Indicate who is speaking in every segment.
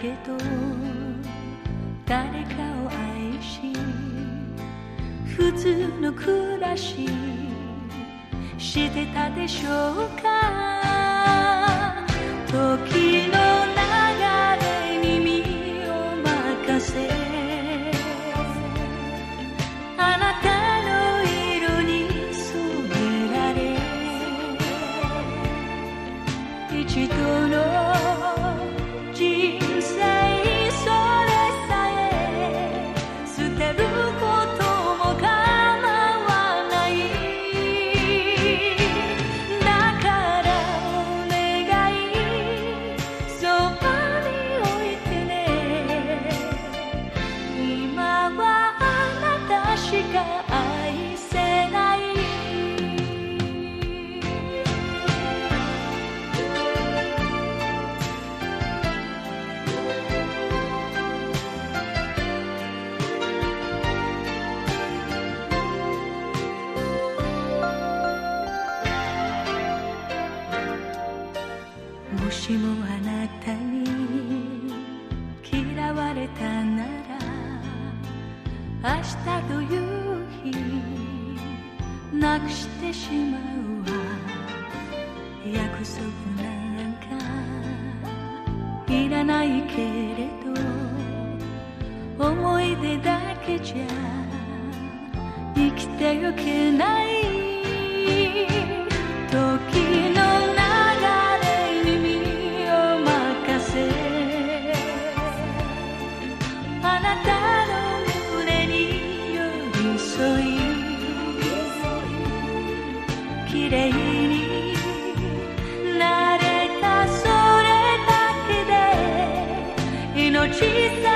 Speaker 1: けど誰かを愛し普通の暮らししてたでしょうか？時のけじゃ生きてゆけない時の流れに身を任せあなたの胸に寄り添い綺麗になれたそれだけで命さ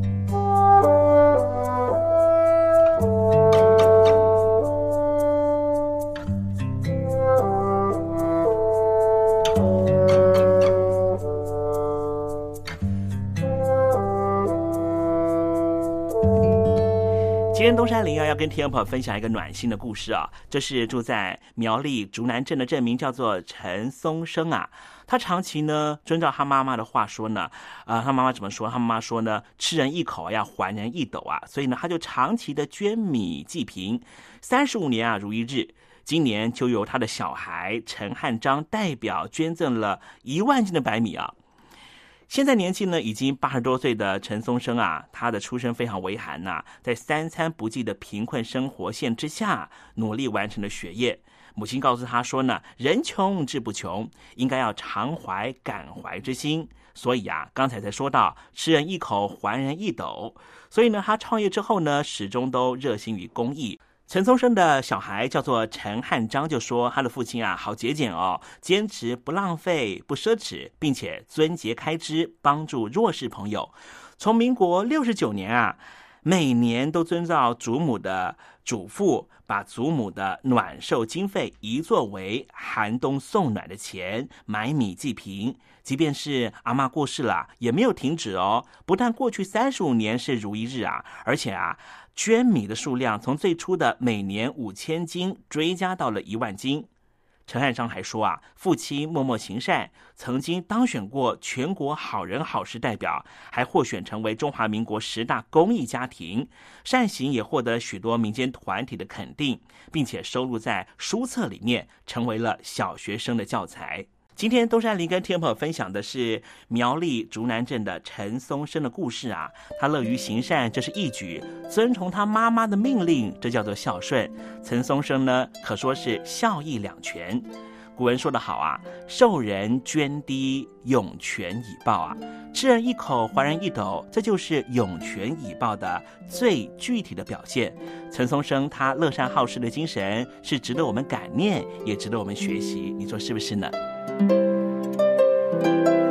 Speaker 2: 东山林啊，要跟听众朋友分享一个暖心的故事啊。这是住在苗栗竹南镇的镇民，叫做陈松生啊。他长期呢遵照他妈妈的话说呢，啊，他妈妈怎么说？他妈妈说呢，吃人一口要还人一斗啊。所以呢，他就长期的捐米济贫，三十五年啊如一日。今年就由他的小孩陈汉章代表捐赠了一万斤的白米啊。现在年纪呢，已经八十多岁的陈松生啊，他的出身非常微寒呐，在三餐不济的贫困生活线之下，努力完成了学业。母亲告诉他说呢，人穷志不穷，应该要常怀感怀之心。所以啊，刚才才说到吃人一口还人一斗，所以呢，他创业之后呢，始终都热心于公益。陈松生的小孩叫做陈汉章，就说他的父亲啊，好节俭哦，坚持不浪费、不奢侈，并且遵节开支，帮助弱势朋友。从民国六十九年啊，每年都遵照祖母的嘱咐，把祖母的暖寿经费移作为寒冬送暖的钱，买米济贫。即便是阿妈过世了，也没有停止哦。不但过去三十五年是如一日啊，而且啊。捐米的数量从最初的每年五千斤追加到了一万斤。陈汉章还说啊，父亲默默行善，曾经当选过全国好人好事代表，还获选成为中华民国十大公益家庭，善行也获得许多民间团体的肯定，并且收录在书册里面，成为了小学生的教材。今天东山林跟天朋友分享的是苗栗竹南镇的陈松生的故事啊，他乐于行善，这是义举；遵从他妈妈的命令，这叫做孝顺。陈松生呢，可说是孝义两全。古人说得好啊，受人捐滴，涌泉以报啊，吃人一口，还人一斗，这就是涌泉以报的最具体的表现。陈松生他乐善好施的精神，是值得我们感念，也值得我们学习。你说是不是呢？Thank you.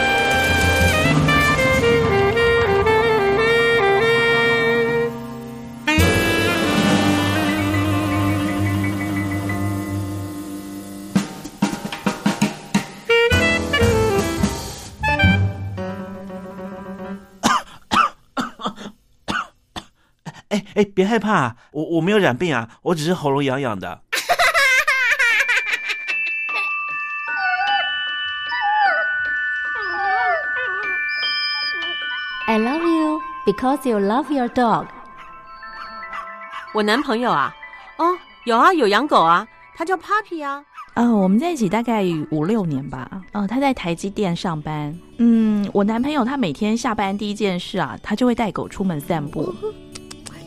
Speaker 2: 哎哎，别害怕，我我没有染病啊，我只是喉咙痒痒的。
Speaker 3: I love you because you love your dog。
Speaker 4: 我男朋友啊，哦，有啊，有养狗啊，他叫 Papi 啊。
Speaker 5: 呃，我们在一起大概五六年吧。呃，他在台积电上班。嗯，我男朋友他每天下班第一件事啊，他就会带狗出门散步。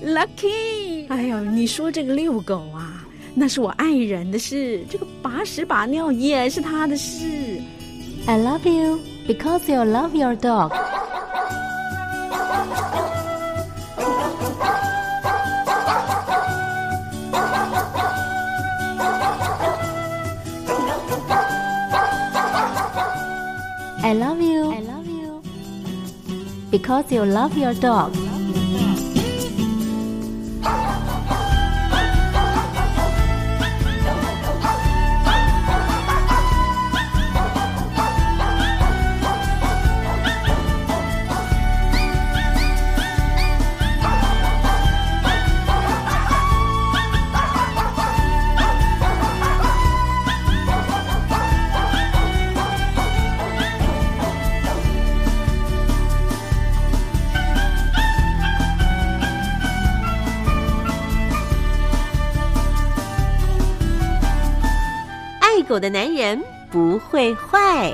Speaker 6: Lucky，哎呦，你说这个遛狗啊，那是我爱人的事，这个把屎把尿也是他的事。
Speaker 3: I love you because you love your dog。 I love you. I love you. Because you love your dog.
Speaker 4: 的男人不会坏。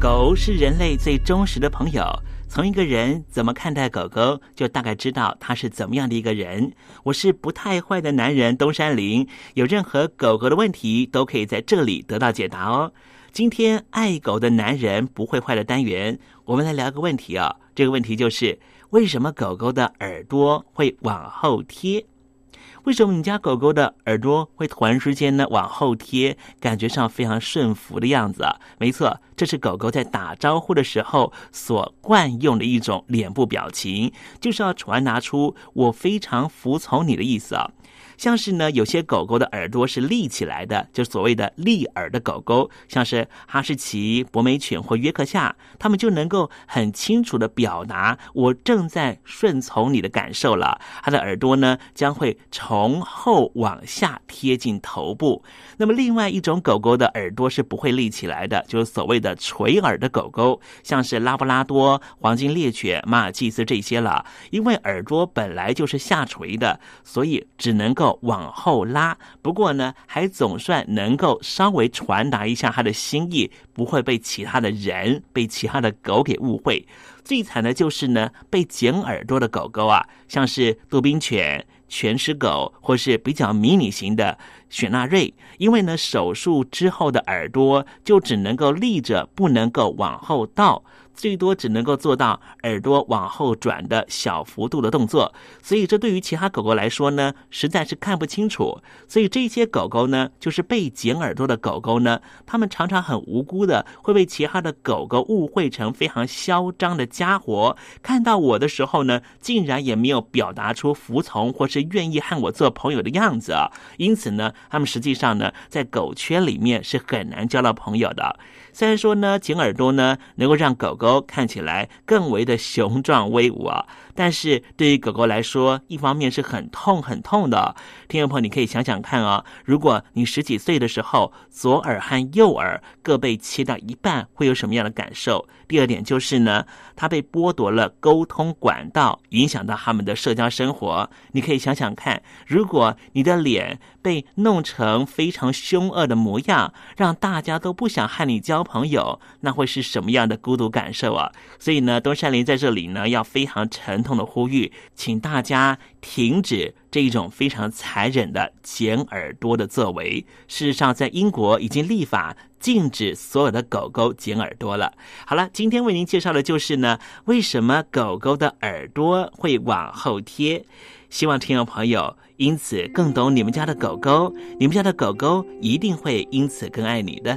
Speaker 2: 狗是人类最忠实的朋友。从一个人怎么看待狗狗，就大概知道他是怎么样的一个人。我是不太坏的男人东山林，有任何狗狗的问题，都可以在这里得到解答哦。今天爱狗的男人不会坏的单元，我们来聊个问题啊、这个问题就是为什么狗狗的耳朵会往后贴？为什么你家狗狗的耳朵会突然之间呢往后贴，感觉上非常顺服的样子啊？没错，这是狗狗在打招呼的时候所惯用的一种脸部表情，就是要传达出我非常服从你的意思啊。像是呢，有些狗狗的耳朵是立起来的，就所谓的立耳的狗狗，像是哈士奇、博美犬或约克夏，它们就能够很清楚的表达我正在顺从你的感受了。它的耳朵呢，将会从后往下贴近头部。那么，另外一种狗狗的耳朵是不会立起来的，就是所谓的垂耳的狗狗，像是拉布拉多、黄金猎犬、马尔济斯这些了。因为耳朵本来就是下垂的，所以只能够往后拉。不过呢，还总算能够稍微传达一下他的心意，不会被其他的人、被其他的狗给误会。最惨的就是呢，被剪耳朵的狗狗啊，像是杜宾犬、全狮狗，或是比较迷你型的雪纳瑞，因为呢，手术之后的耳朵就只能够立着，不能够往后倒。最多只能够做到耳朵往后转的小幅度的动作，所以这对于其他狗狗来说呢，实在是看不清楚。所以这些狗狗呢，就是被剪耳朵的狗狗呢，它们常常很无辜的会被其他的狗狗误会成非常嚣张的家伙。看到我的时候呢，竟然也没有表达出服从或是愿意和我做朋友的样子啊。因此呢，它们实际上呢，在狗圈里面是很难交到朋友的。虽然说呢，剪耳朵呢能够让狗狗看起来更为的雄壮威武啊，但是对于狗狗来说，一方面是很痛很痛的。听众朋友，你可以想想看啊，如果你十几岁的时候，左耳和右耳各被切掉一半，会有什么样的感受？第二点就是呢，它被剥夺了沟通管道，影响到他们的社交生活。你可以想想看，如果你的脸被弄成非常凶恶的模样，让大家都不想和你交朋友，那会是什么样的孤独感受啊？所以呢，东山林在这里呢，要非常沉痛的呼吁，请大家停止这一种非常残忍的剪耳朵的作为。事实上，在英国已经立法。禁止所有的狗狗剪耳朵了。好了，今天为您介绍的就是呢，为什么狗狗的耳朵会往后贴？希望听众朋友因此更懂你们家的狗狗，你们家的狗狗一定会因此更爱你的。